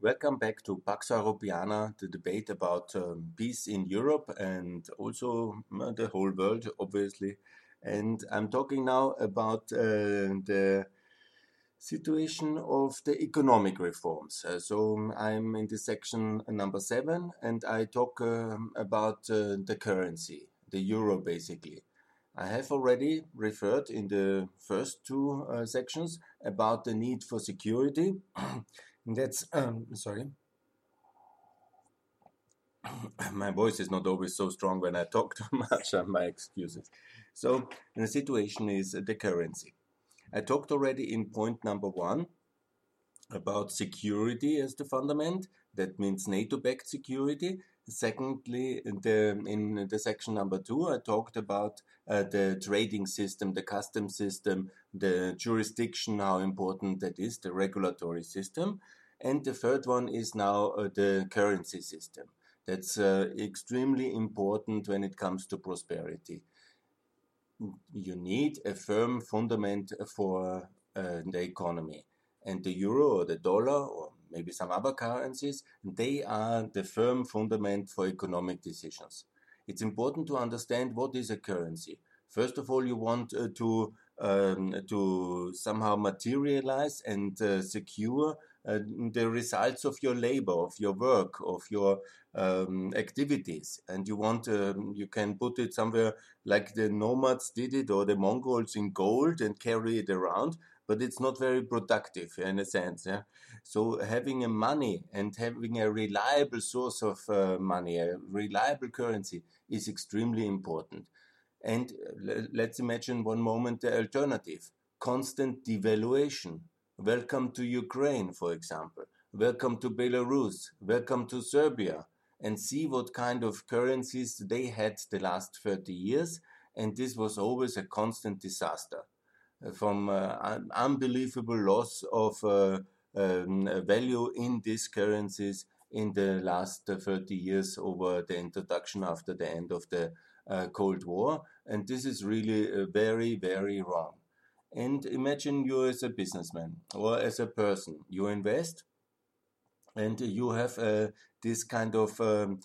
Welcome back to Pax Europiana, the debate about um, peace in Europe and also uh, the whole world, obviously. And I'm talking now about uh, the situation of the economic reforms. Uh, so um, I'm in the section number seven, and I talk um, about uh, the currency, the euro, basically. I have already referred in the first two uh, sections about the need for security. That's um, sorry. my voice is not always so strong when I talk too much. my excuses. So the situation is the currency. I talked already in point number one about security as the fundament. That means NATO-backed security. Secondly, the, in the section number two, I talked about uh, the trading system, the custom system, the jurisdiction, how important that is, the regulatory system. And the third one is now uh, the currency system. That's uh, extremely important when it comes to prosperity. You need a firm fundament for uh, the economy. And the euro or the dollar or maybe some other currencies, they are the firm fundament for economic decisions. It's important to understand what is a currency. First of all, you want uh, to um, to somehow materialize and uh, secure uh, the results of your labor, of your work, of your um, activities, and you want um, you can put it somewhere like the nomads did it or the Mongols in gold and carry it around but it's not very productive in a sense. Yeah? So having a money and having a reliable source of uh, money, a reliable currency, is extremely important. And uh, let's imagine one moment the alternative: constant devaluation. Welcome to Ukraine, for example. Welcome to Belarus. Welcome to Serbia. And see what kind of currencies they had the last 30 years. And this was always a constant disaster from uh, unbelievable loss of uh, um, value in these currencies in the last 30 years over the introduction after the end of the uh, Cold War. And this is really very, very wrong. And imagine you as a businessman or as a person, you invest and you have uh, this kind of um,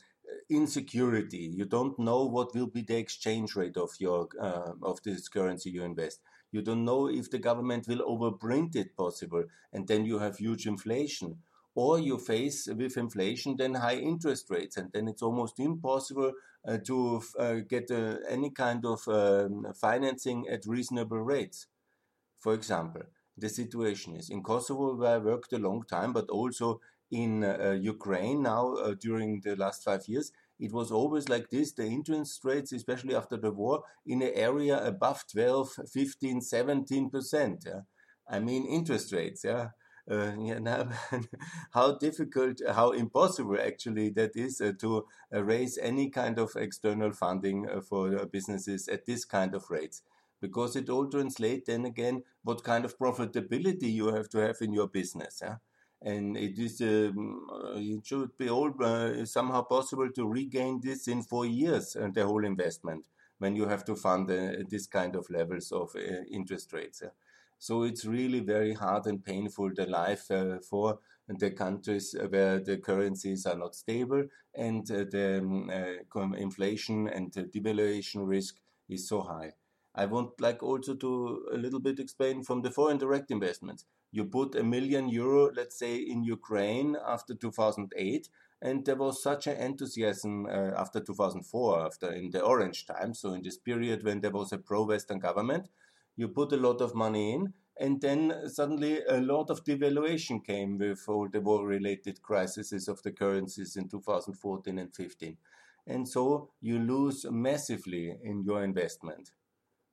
insecurity. You don't know what will be the exchange rate of your uh, of this currency you invest. You don't know if the government will overprint it possible, and then you have huge inflation. Or you face with inflation then high interest rates, and then it's almost impossible uh, to uh, get uh, any kind of um, financing at reasonable rates. For example, the situation is in Kosovo, where I worked a long time, but also in uh, Ukraine now uh, during the last five years, it was always like this the interest rates, especially after the war, in an area above 12, 15, 17%. Yeah? I mean, interest rates. Yeah. Uh, yeah, now, how difficult, how impossible actually that is uh, to uh, raise any kind of external funding uh, for uh, businesses at this kind of rates. Because it all translates then again what kind of profitability you have to have in your business. Yeah? and it is um, uh, it should be all uh, somehow possible to regain this in four years and uh, the whole investment when you have to fund uh, this kind of levels of uh, interest rates. So it's really very hard and painful the life uh, for the countries where the currencies are not stable and the um, inflation and the devaluation risk is so high. I would like also to a little bit explain from the foreign direct investments you put a million euro, let's say, in Ukraine after 2008, and there was such an enthusiasm uh, after 2004, after in the orange time, so in this period when there was a pro-Western government, you put a lot of money in, and then suddenly a lot of devaluation came with all the war-related crises of the currencies in 2014 and 15. And so you lose massively in your investment.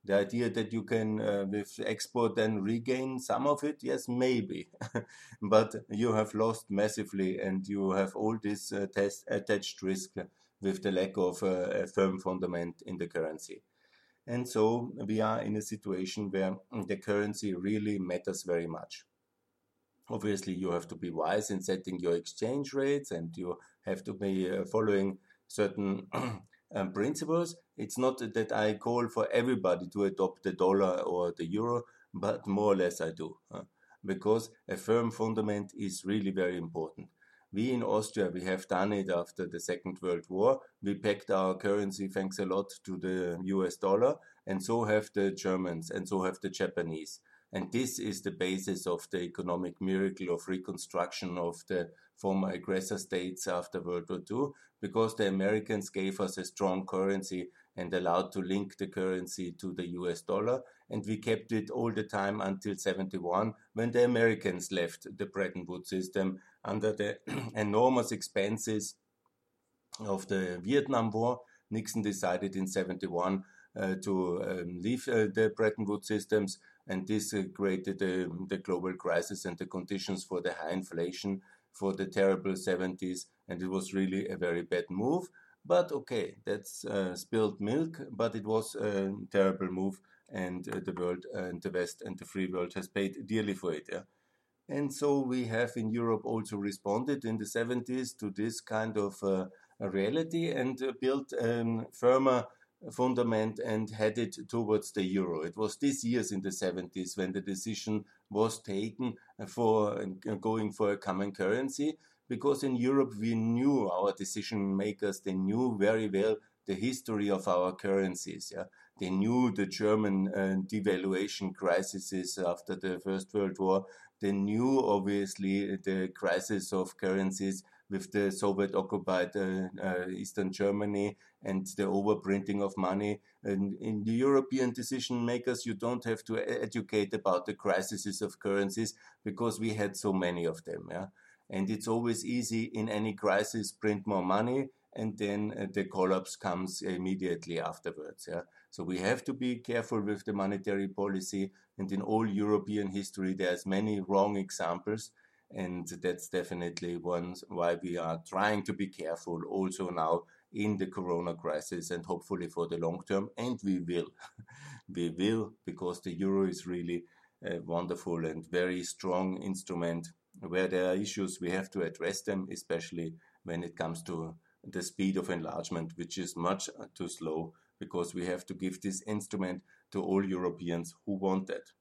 The idea that you can, uh, with export, then regain some of it, yes, maybe. but you have lost massively and you have all this uh, test, attached risk with the lack of uh, a firm fundament in the currency. And so we are in a situation where the currency really matters very much. Obviously, you have to be wise in setting your exchange rates and you have to be uh, following certain um, principles. It's not that I call for everybody to adopt the dollar or the euro, but more or less I do, uh, because a firm fundament is really very important. We in Austria, we have done it after the Second World War. We pegged our currency, thanks a lot to the US dollar, and so have the Germans, and so have the Japanese. And this is the basis of the economic miracle of reconstruction of the former aggressor states after World War II, because the Americans gave us a strong currency and allowed to link the currency to the US dollar. And we kept it all the time until 71 when the Americans left the Bretton Woods system under the enormous expenses of the Vietnam War. Nixon decided in 71 uh, to um, leave uh, the Bretton Woods systems, and this uh, created the, global crisis and the conditions for the high inflation for the terrible 70s, and it was really a very bad move. But okay, that's uh, spilled milk, but it was a terrible move, and uh, the world and the West and the free world has paid dearly for it. Yeah? And so we have in Europe also responded in the 70s to this kind of uh, reality and uh, built a um, firmer fundament and headed towards the euro. It was these years in the 70s when the decision was taken for uh, going for a common currency because in Europe we knew our decision makers, they knew very well the history of our currencies. Yeah? They knew the German uh, devaluation crises after the First World War. They knew, obviously, the crisis of currencies with the Soviet occupied uh, uh, Eastern Germany and the overprinting of money. And in the European decision makers, you don't have to educate about the crises of currencies because we had so many of them. Yeah? And it's always easy in any crisis, print more money, and then uh, the collapse comes immediately afterwards. Yeah? So we have to be careful with the monetary policy. And in all European history, there's many wrong examples. And that's definitely one why we are trying to be careful also now in the corona crisis and hopefully for the long term. And we will. we will because the euro is really a wonderful and very strong instrument. Where there are issues, we have to address them, especially when it comes to the speed of enlargement, which is much too slow because we have to give this instrument to all Europeans who want it.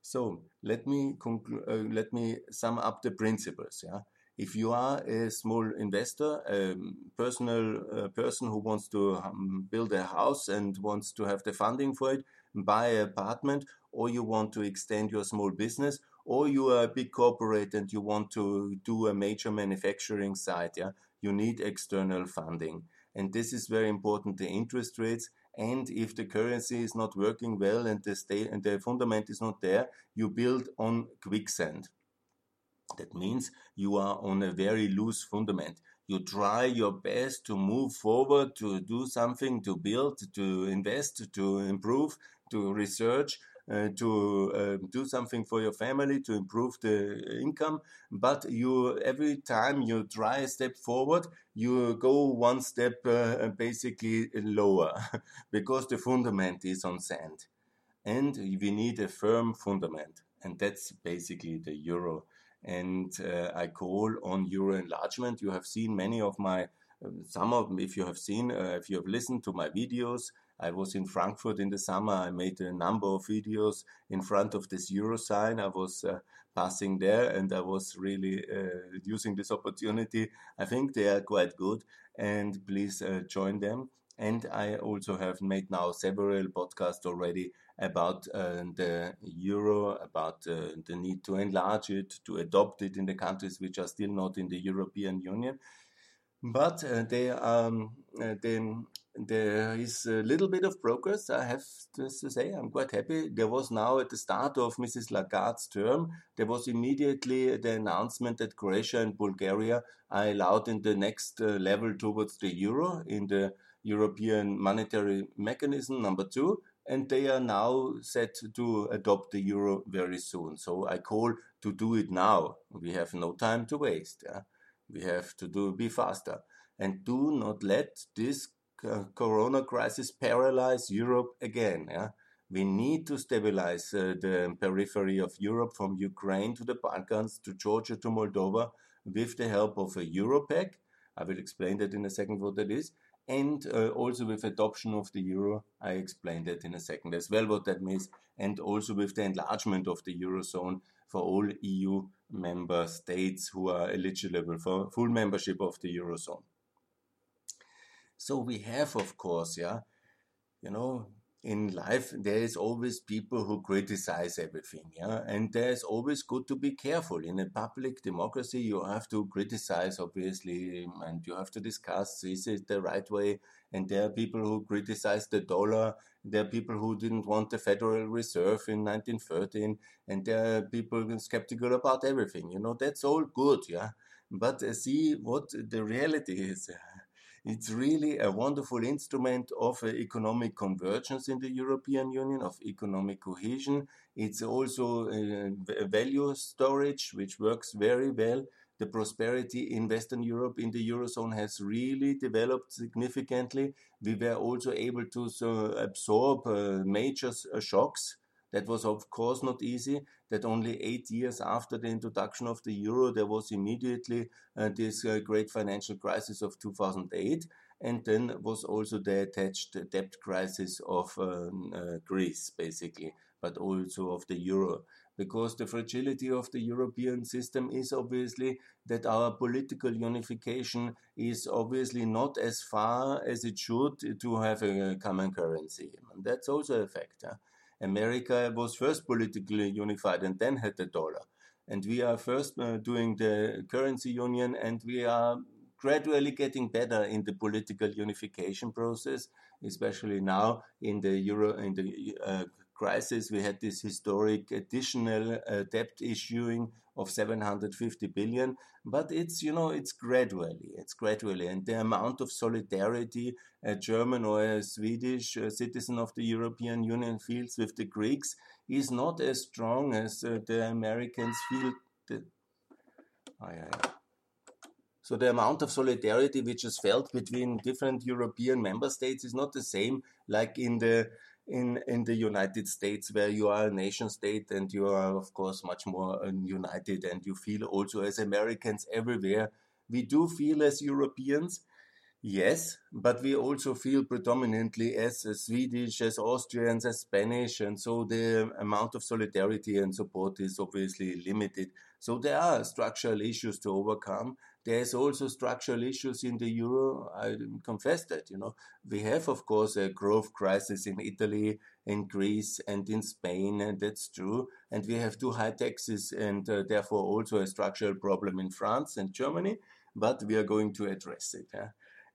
So let me conclude. Uh, let me sum up the principles. Yeah, if you are a small investor, a personal person who wants to um, build a house and wants to have the funding for it, buy an apartment, or you want to extend your small business, or you are a big corporate and you want to do a major manufacturing site, yeah, you need external funding. And this is very important, the interest rates. And if the currency is not working well and the state and the fundament is not there, you build on quicksand. That means you are on a very loose fundament. You try your best to move forward, to do something, to build, to invest, to improve, to research, uh, to uh, do something for your family to improve the income. But you every time you try a step forward you go one step uh, basically lower because the fundament is on sand. And we need a firm fundament. And that's basically the euro and uh, i call on euro enlargement you have seen many of my uh, some of them, if you have seen uh, if you have listened to my videos I was in Frankfurt in the summer. I made a number of videos in front of this euro sign. I was uh, passing there and I was really uh, using this opportunity. I think they are quite good and please uh, join them. And I also have made now several podcasts already about uh, the euro, about uh, the need to enlarge it, to adopt it in the countries which are still not in the European Union. But uh, they, um, then there is a little bit of progress, I have to say. I'm quite happy. There was now at the start of Mrs. Lagarde's term, there was immediately the announcement that Croatia and Bulgaria are allowed in the next uh, level towards the euro in the European monetary mechanism number two. And they are now set to adopt the euro very soon. So I call to do it now. We have no time to waste. Yeah? We have to do be faster and do not let this corona crisis paralyze Europe again. Yeah? We need to stabilize uh, the periphery of Europe from Ukraine to the Balkans to Georgia to Moldova with the help of a Europact. I will explain that in a second what that is. And uh, also with adoption of the euro, I explain that in a second as well what that means. And also with the enlargement of the eurozone for all EU member states who are eligible for full membership of the Eurozone. So we have, of course, yeah, you know, in life there is always people who criticize everything yeah? And there's always good to be careful. In a public democracy you have to criticize obviously and you have to discuss is it the right way? And there are people who criticize the dollar. There are people who didn't want the federal reserve in 1913 and there are people skeptical about everything you know? That's all good yeah? But uh, see what the reality is it's really a wonderful instrument of uh, economic convergence in the European Union, of economic cohesion. It's also a value storage, which works very well. The prosperity in Western Europe, in the Eurozone, has really developed significantly. We were also able to so, absorb uh, major uh, shocks that was, of course, not easy. That only eight years after the introduction of the euro, there was immediately uh, this uh, great financial crisis of 2008. And then was also the attached debt crisis of um, uh, Greece, basically, but also of the euro because the fragility of the European system is obviously that our political unification is obviously not as far as it should to have a common currency. And that's also a factor. America was first politically unified and then had the dollar. And we are first uh, doing the currency union and we are gradually getting better in the political unification process, especially now in the euro in the uh, crisis. We had this historic additional uh, debt issuing of 750 billion, but it's you know it's gradually, it's gradually, and the amount of solidarity a German or a Swedish uh, citizen of the European Union feels with the Greeks is not as strong as uh, the Americans feel. The, oh, yeah, yeah. So the amount of solidarity which is felt between different European member states is not the same like in the in in the United States, where you are a nation state and you are of course much more uh, united, and you feel also as Americans everywhere. We do feel as Europeans, yes, but we also feel predominantly as Swedish, as Austrians, as Spanish, and so the amount of solidarity and support is obviously limited. So there are structural issues to overcome, there's also structural issues in the euro. I confess that, you know, we have, of course, a growth crisis in Italy, in Greece, and in Spain, and that's true. And we have too high taxes, and uh, therefore also a structural problem in France and Germany. But we are going to address it.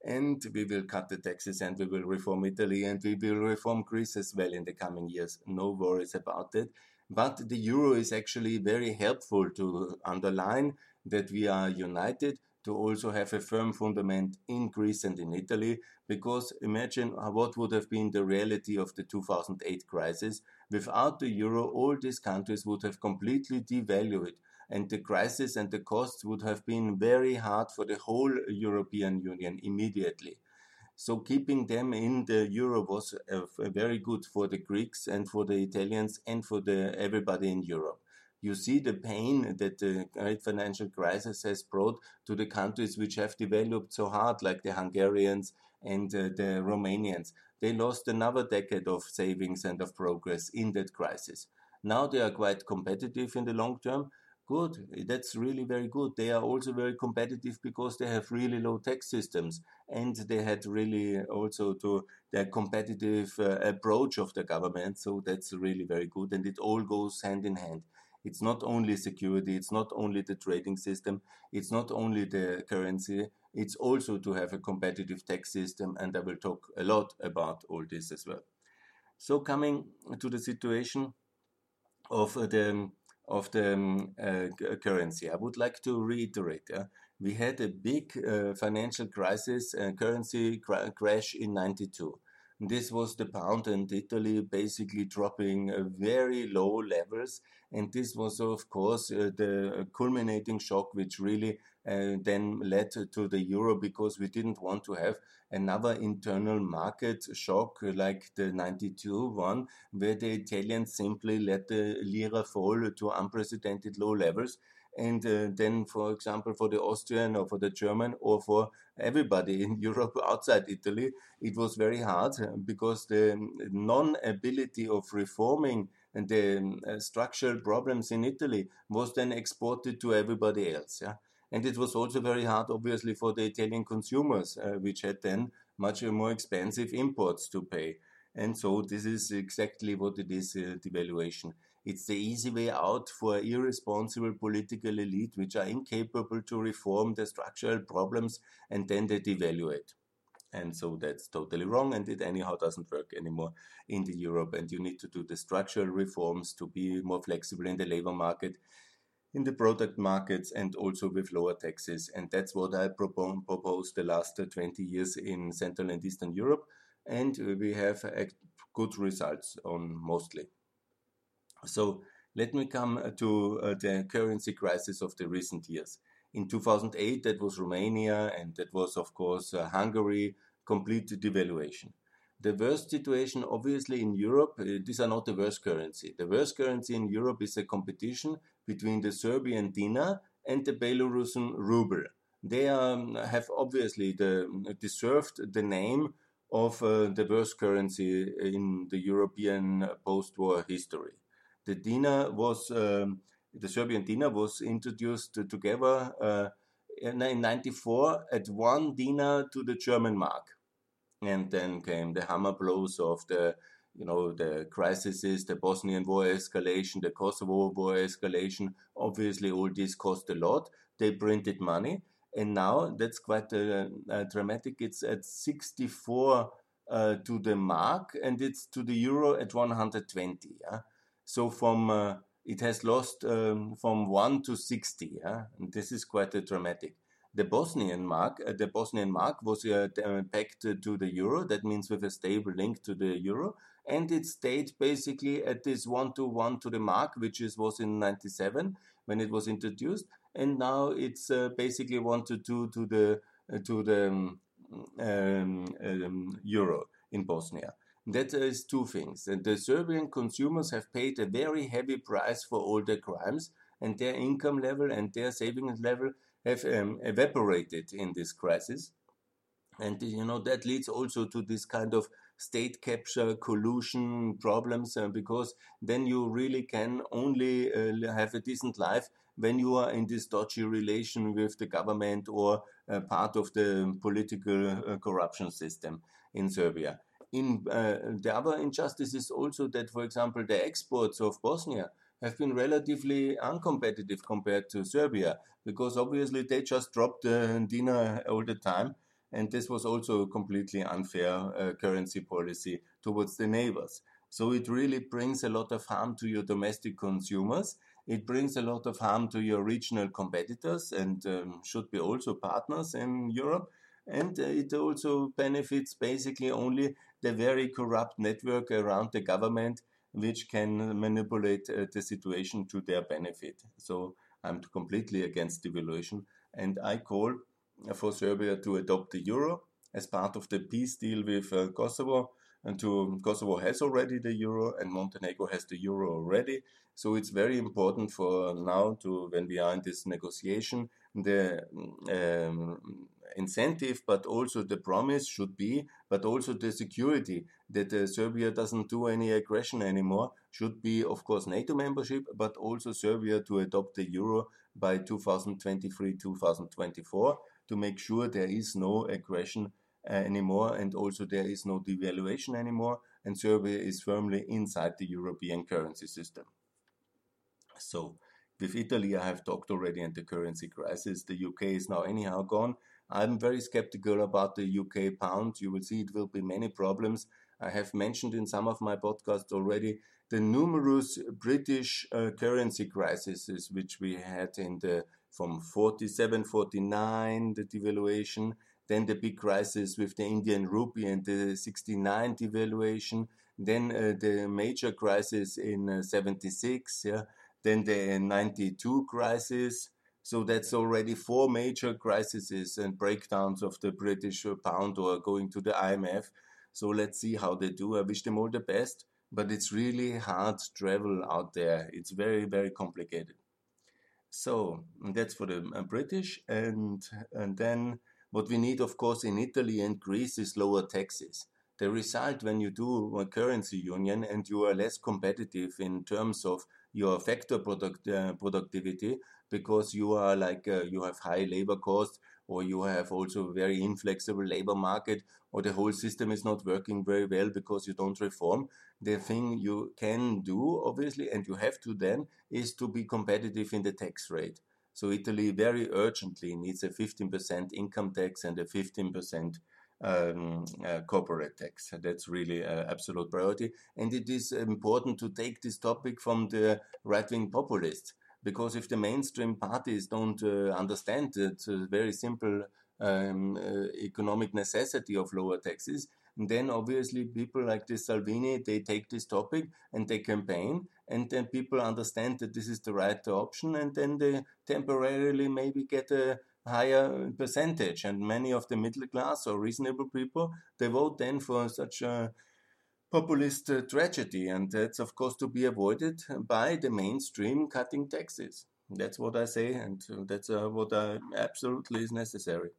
And we will cut the taxes, and we will reform Italy, and we will reform Greece as well in the coming years. No worries about that. But the euro is actually very helpful to underline that we are united to also have a firm fundament in Greece and in Italy, because imagine what would have been the reality of the 2008 crisis. Without the euro, all these countries would have completely devalued, and the crisis and the costs would have been very hard for the whole European Union immediately. So keeping them in the euro was uh, very good for the Greeks and for the Italians and for the everybody in Europe you see the pain that the great financial crisis has brought to the countries which have developed so hard, like the Hungarians and uh, the Romanians. They lost another decade of savings and of progress in that crisis. Now they are quite competitive in the long term. Good, that's really very good. They are also very competitive because they have really low tax systems and they had really also to their competitive uh, approach of the government. So that's really very good, and it all goes hand in hand. It's not only security, it's not only the trading system, it's not only the currency, it's also to have a competitive tax system, and I will talk a lot about all this as well. So coming to the situation of the of the um, uh, currency, I would like to reiterate. We had a big uh, financial crisis, uh, currency cr crash in '92. This was the pound and Italy basically dropping uh, very low levels. And this was, of course, uh, the culminating shock, which really uh, then led to the euro because we didn't want to have another internal market shock like the 92 one, where the Italians simply let the lira fall to unprecedented low levels and uh, then for example for the austrian or for the german or for everybody in europe outside italy it was very hard uh, because the non ability of reforming and the uh, structural problems in Italy was then exported to everybody else. Yeah? And it was also very hard, obviously, for the Italian consumers, uh, which had then much more expensive imports to pay. And so this is exactly what it is, uh, devaluation. It's the easy way out for irresponsible political elite which are incapable to reform the structural problems and then they devaluate. And so that's totally wrong, and it anyhow doesn't work anymore in the Europe. And you need to do the structural reforms to be more flexible in the labor market, in the product markets, and also with lower taxes. And that's what I proposed the last 20 years in Central and Eastern Europe. And we have good results on mostly. So let me come to uh, the currency crisis of the recent years. In 2008, that was Romania, and that was, of course, uh, Hungary, complete devaluation. The worst situation, obviously, in Europe, uh, these are not the worst currency. The worst currency in Europe is a competition between the Serbian dinar and the Belarusian ruble. They um, have obviously the, deserved the name of uh, the worst currency in the European post war history. The dinar was um, the Serbian dinar was introduced together uh, in 94 at one dinar to the German mark. And then came the hammer blows of the, you know, the crises, the Bosnian war escalation, the Kosovo war escalation. Obviously, all this cost a lot. They printed money. And now that's quite uh, uh, dramatic. It's at 64 uh, to the mark and it's to the euro at 120. Yeah? So from uh, it has lost um, from 1 to 60. Yeah? And this is quite a dramatic. The Bosnian mark, uh, the Bosnian mark was uh, pegged to the euro. That means with a stable link to the euro, and it stayed basically at this one to one to the mark, which is was in 97 when it was introduced, and now it's uh, basically one to two to the uh, to the um, um, um, euro in Bosnia. That is two things. The Serbian consumers have paid a very heavy price for all the crimes, and their income level and their savings level have um, evaporated in this crisis. And you know that leads also to this kind of state capture collusion problems uh, because then you really can only uh, have a decent life when you are in this dodgy relation with the government or uh, part of the political uh, corruption system in Serbia in uh, the other injustice is also that, for example, the exports of Bosnia have been relatively uncompetitive compared to Serbia because obviously they just dropped the dinar all the time. And this was also a completely unfair uh, currency policy towards the neighbors. So it really brings a lot of harm to your domestic consumers. It brings a lot of harm to your regional competitors and um, should be also partners in Europe. And uh, it also benefits basically only the very corrupt network around the government which can manipulate uh, the situation to their benefit. So I'm completely against devaluation and I call for Serbia to adopt the euro as part of the peace deal with uh, Kosovo. And to Kosovo has already the euro and Montenegro has the euro already. So it's very important for now to when we are in this negotiation, the um, incentive, but also the promise should be, but also the security that uh, Serbia doesn't do any aggression anymore should be, of course, NATO membership, but also Serbia to adopt the euro by 2023 2024 to make sure there is no aggression uh, anymore and also there is no devaluation anymore and Serbia is firmly inside the European currency system. So, with Italy, I have talked already and the currency crisis. The UK is now anyhow gone. I'm very skeptical about the UK pound. You will see it will be many problems. I have mentioned in some of my podcasts already the numerous British uh, currency crises which we had in the from 47, 49, the devaluation, then the big crisis with the Indian rupee and the 69 devaluation, then uh, the major crisis in uh, 76, yeah, then the 92 crisis, so that's already four major crises and breakdowns of the British pound or going to the IMF. So let's see how they do. I wish them all the best, but it's really hard travel out there. It's very, very complicated. So that's for the uh, British, and and then what we need, of course, in Italy and Greece is lower taxes. The result when you do a currency union and you are less competitive in terms of your factor product, uh, productivity because you are like uh, you have high labor costs or you have also a very inflexible labor market or the whole system is not working very well because you don't reform the thing you can do obviously and you have to then is to be competitive in the tax rate so italy very urgently needs a 15% income tax and a 15% um, uh, corporate tax. That's really an absolute priority. And it is important to take this topic from the right wing populists because if the mainstream parties don't uh, understand the very simple um, uh, economic necessity of lower taxes, then obviously people like this Salvini they take this topic and they campaign, and then people understand that this is the right option, and then they temporarily maybe get a higher percentage. And many of the middle class or reasonable people they vote then for such a populist uh, tragedy, and that's of course to be avoided by the mainstream cutting taxes. That's what I say, and uh, that's uh, what I, absolutely is necessary.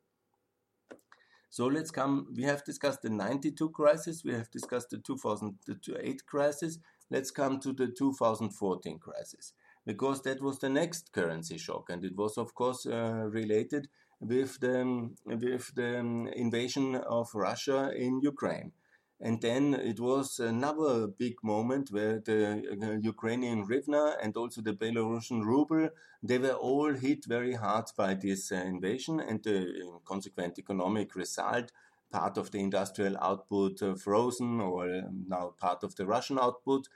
So let's come. We have discussed the 92 crisis, we have discussed the 2008 crisis. Let's come to the 2014 crisis, because that was the next currency shock, and it was, of course, uh, related with the, with the invasion of Russia in Ukraine. And then it was another big moment where the uh, Ukrainian hryvnia and also the Belarusian ruble, they were all hit very hard by this uh, invasion and the uh, consequent economic result. Part of the industrial output frozen, or um, now part of the Russian output,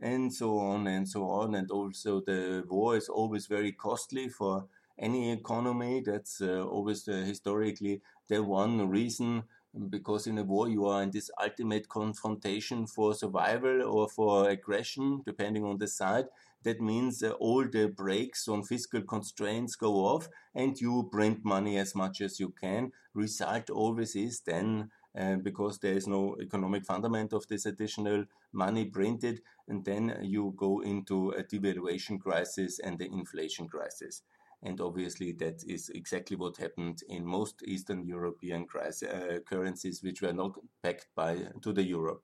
and so on and so on. And also, the war is always very costly for any economy. That's uh, always uh, historically the one reason because in a war you are in this ultimate confrontation for survival or for aggression, depending on the side. That means uh, all the brakes on fiscal constraints go off and you print money as much as you can. Result always is then uh, because there is no economic fundament of this additional money printed, and then you go into a devaluation crisis and the inflation crisis. And obviously, that is exactly what happened in most Eastern European crisis, uh, currencies which were not pegged by to the euro.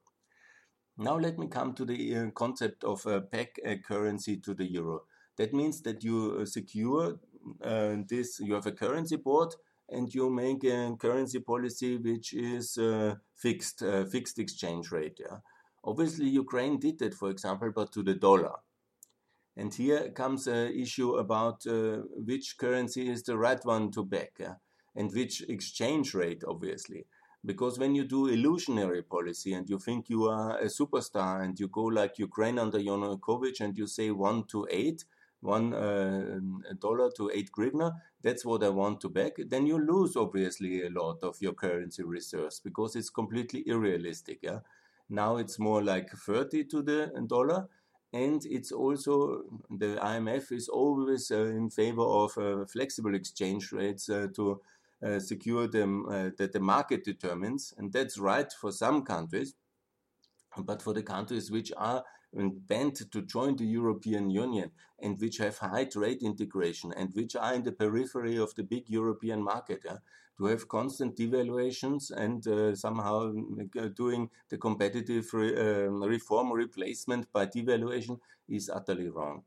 Now, let me come to the uh, concept of a peg a currency to the euro. That means that you uh, secure uh, this, you have a currency board and you make a currency policy which is uh, fixed, uh, fixed exchange rate. Yeah? Obviously, Ukraine did that, for example, but to the dollar. And here comes an issue about uh, which currency is the right one to back yeah? and which exchange rate, obviously. Because when you do illusionary policy and you think you are a superstar and you go like Ukraine under Yanukovych and you say one to eight, one uh, dollar to eight hryvnia, that's what I want to back, then you lose obviously a lot of your currency reserves because it's completely unrealistic. Yeah? Now it's more like 30 to the dollar and it's also the IMF is always uh, in favor of uh, flexible exchange rates uh, to secure them that the market determines, and that's right for some countries, but for the countries which are bent to join the European Union and which have high trade integration and which are in the periphery of the big European market. Yeah? To have constant devaluations and uh, somehow doing the competitive re, um, reform replacement by devaluation is utterly wrong.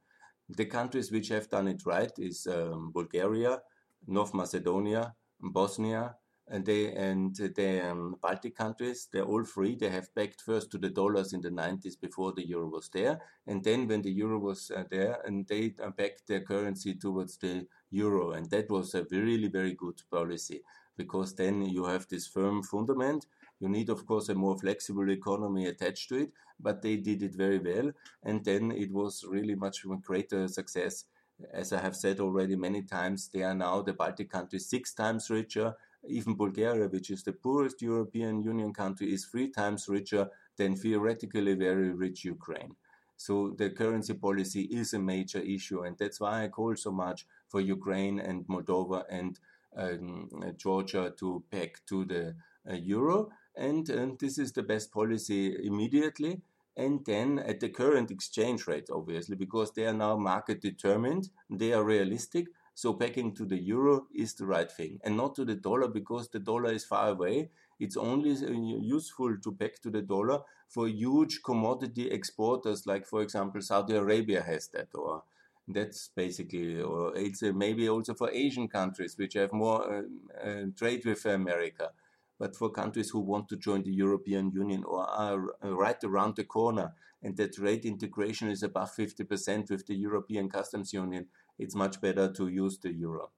The countries which have done it right is um, Bulgaria, North Macedonia, Bosnia, and they and the um, Baltic countries, they're all free. They have backed first to the dollars in the 90s before the euro was there, and then when the euro was uh, there, and they uh, backed their currency towards the euro, and that was a really very good policy because then you have this firm fundament. You need, of course, a more flexible economy attached to it, but they did it very well, and then it was really much greater success. As I have said already many times, they are now the Baltic countries six times richer even Bulgaria, which is the poorest European Union country, is three times richer than theoretically very rich Ukraine. So the currency policy is a major issue, and that's why I call so much for Ukraine and Moldova and um, Georgia to peg to the uh, euro. And, and this is the best policy immediately. And then at the current exchange rate, obviously, because they are now market determined, they are realistic, So backing to the euro is the right thing and not to the dollar because the dollar is far away. It's only uh, useful to back to the dollar for huge commodity exporters, like, for example, Saudi Arabia has that, or that's basically, or it's uh, maybe also for Asian countries which have more uh, uh, trade with America. But for countries who want to join the European Union or are uh, right around the corner, and that trade integration is above 50% with the European Customs Union, it's much better to use the euro.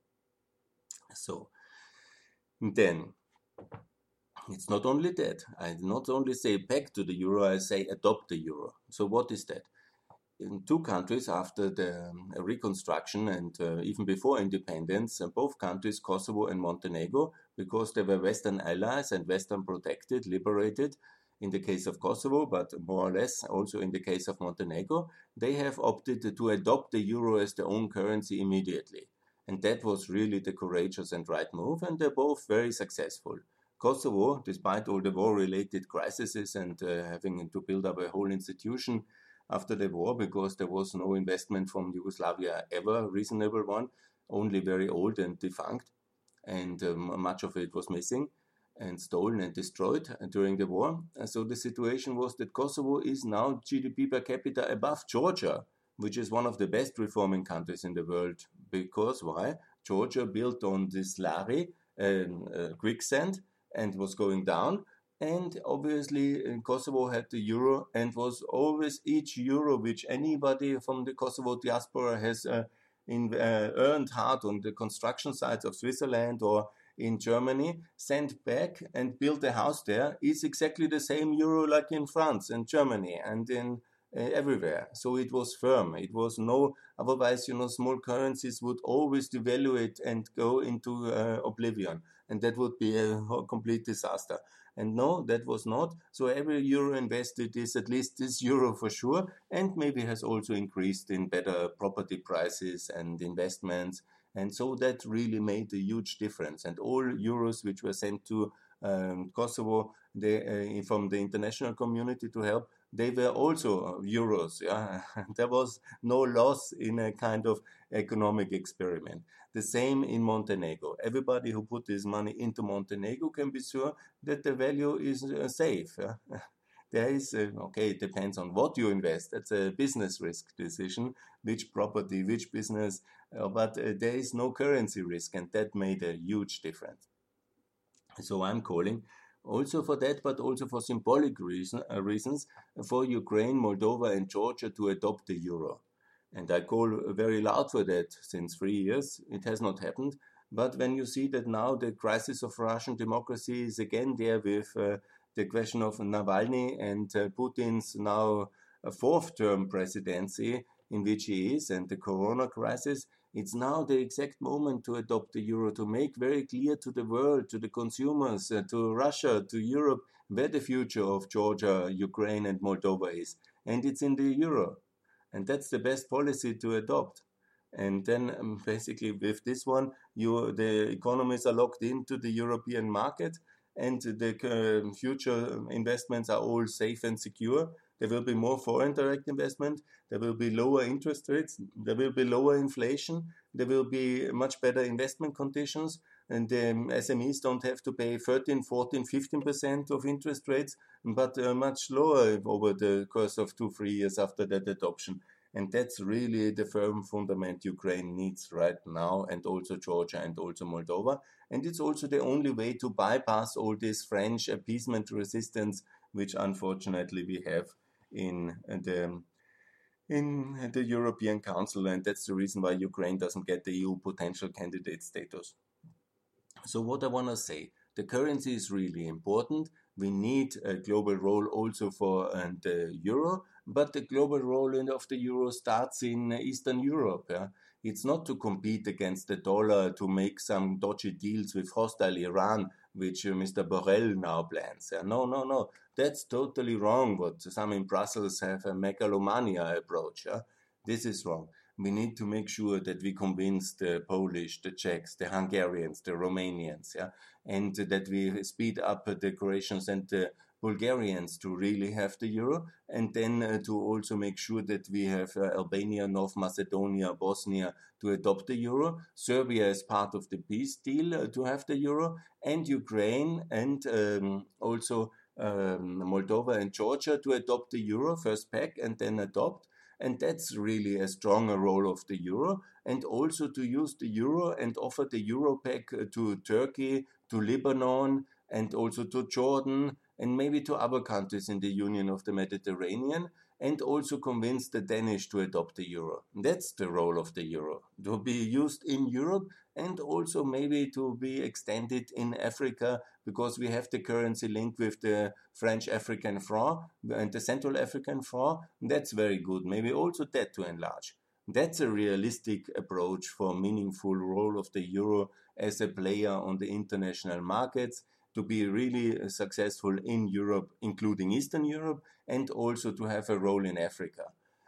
So then it's not only that. I not only say back to the euro, I say adopt the euro. So what is that? In two countries after the um, reconstruction and uh, even before independence, uh, both countries, Kosovo and Montenegro, because they were Western allies and Western protected, liberated, in the case of Kosovo, but more or less also in the case of Montenegro, they have opted to adopt the euro as their own currency immediately. And that was really the courageous and right move, and they're both very successful. Kosovo, despite all the war related crises and uh, having to build up a whole institution after the war, because there was no investment from Yugoslavia ever, reasonable one, only very old and defunct, and um, much of it was missing and stolen and destroyed during the war. And so the situation was that Kosovo is now GDP per capita above Georgia, which is one of the best reforming countries in the world. Because why? Georgia built on this lari, um, uh, quicksand, and was going down. And obviously, Kosovo had the euro, and was always each euro which anybody from the Kosovo diaspora has uh, in, uh, earned hard on the construction sites of Switzerland or in Germany, sent back and built a house there is exactly the same euro like in France and Germany and in uh, everywhere. So it was firm. It was no, otherwise, you know, small currencies would always devaluate and go into uh, oblivion. And that would be a complete disaster. And no, that was not. So every euro invested is at least this euro for sure, and maybe has also increased in better property prices and investments and so that really made a huge difference. And all euros which were sent to um, Kosovo they, uh, from the international community to help, they were also euros. Yeah? there was no loss in a kind of economic experiment. The same in Montenegro. Everybody who put this money into Montenegro can be sure that the value is uh, safe. Yeah? there is a, okay it depends on what you invest. That's a business risk decision which property which business uh, but uh, there is no currency risk and that made a huge difference. So i'm calling also for that but also for symbolic reason, uh, reasons for ukraine moldova and georgia to adopt the euro. And i call very loud for that since three years. It has not happened. But when you see that now the crisis of russian democracy is again there with uh, the question of Navalny and uh, Putin's now uh, fourth term presidency in which he is and the corona crisis, it's now the exact moment to adopt the euro, to make very clear to the world, to the consumers, uh, to Russia, to Europe, where the future of Georgia, Ukraine, and Moldova is. And it's in the euro. And that's the best policy to adopt. And then um, basically with this one, you, the economies are locked into the European market and the uh, future investments are all safe and secure. There will be more foreign direct investment. There will be lower interest rates. There will be lower inflation. There will be much better investment conditions. And um, SMEs don't have to pay 13, 14, 15% of interest rates, but uh, much lower over the course of two, three years after that adoption. And that's really the firm fundament Ukraine needs right now, and also Georgia and also Moldova. And it's also the only way to bypass all this French appeasement resistance, which unfortunately we have in the in the European Council, and that's the reason why Ukraine doesn't get the EU potential candidate status. So, what I want to say the currency is really important. We need a global role also for uh, the euro, but the global role of the euro starts in Eastern Europe. Yeah? It's not to compete against the dollar to make some dodgy deals with hostile Iran, which uh, Mr. Borrell now plans. Yeah? No, no, no. That's totally wrong. What some in Brussels have a megalomania approach. Yeah? This is wrong we need to make sure that we convince the Polish, the Czechs, the Hungarians, the Romanians, yeah, and that we speed up the Croatians and the Bulgarians to really have the euro, and then uh, to also make sure that we have uh, Albania, North Macedonia, Bosnia to adopt the euro, Serbia as part of the peace deal uh, to have the euro, and Ukraine and um, also um, Moldova and Georgia to adopt the euro first pack and then adopt. And that's really a stronger role of the euro. And also to use the euro and offer the euro pack uh, to Turkey, to Lebanon, and also to Jordan, and maybe to other countries in the Union of the Mediterranean, and also convince the Danish to adopt the euro. That's the role of the euro to be used in Europe and also maybe to be extended in Africa because we have the currency link with the French African franc and the Central African franc. That's very good. Maybe also that to enlarge. That's a realistic approach for meaningful role of the euro as a player on the international markets to be really uh, successful in Europe, including Eastern Europe, and also to have a role in Africa.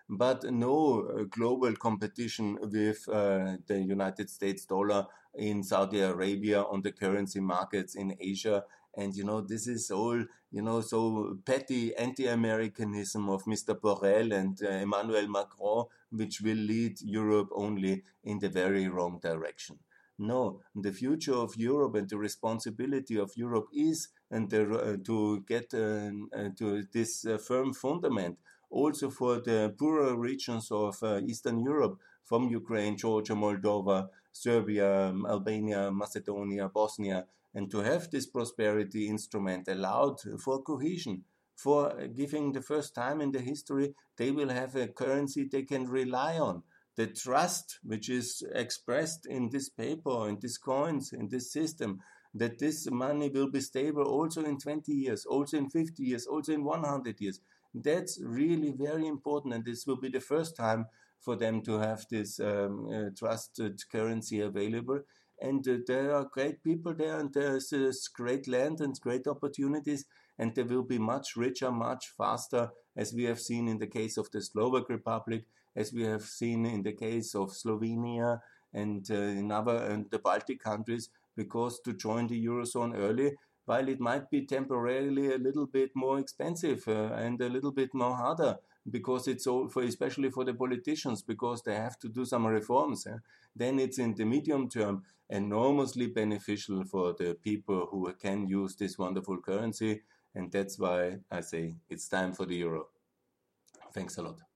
But no uh, global competition with uh, the United States dollar in Saudi Arabia on the currency markets in Asia. And you know, this is all, you know, so petty anti Americanism of Mr. Borrell and uh, Emmanuel Macron, which will lead Europe only in the very wrong direction. No, the future of Europe and the responsibility of Europe is and the, uh, to get uh, uh, to this firm fundament. Also for the poorer regions of Eastern Europe from Ukraine, Georgia, Moldova, Serbia, um, Albania, Macedonia, Bosnia, and to have this prosperity instrument allowed for cohesion, for giving the first time in the history they will have a currency they can rely on the trust which is expressed in this paper, in these coins, in this system, that this money will be stable also in 20 years, also in 50 years, also in 100 years. That's really very important, and this will be the first time for them to have this um, uh, trusted currency available. And uh, there are great people there, and there's uh, great land and great opportunities, and they will be much richer, much faster, as we have seen in the case of the Slovak Republic as we have seen in the case of Slovenia and uh, in other and the Baltic countries, because to join the eurozone early, while it might be temporarily a little bit more expensive uh, and a little bit more harder, because it's all for especially for the politicians because they have to do some reforms. Eh? Then it's in the medium term enormously beneficial for the people who can use this wonderful currency, and that's why I say it's time for the euro. Thanks a lot.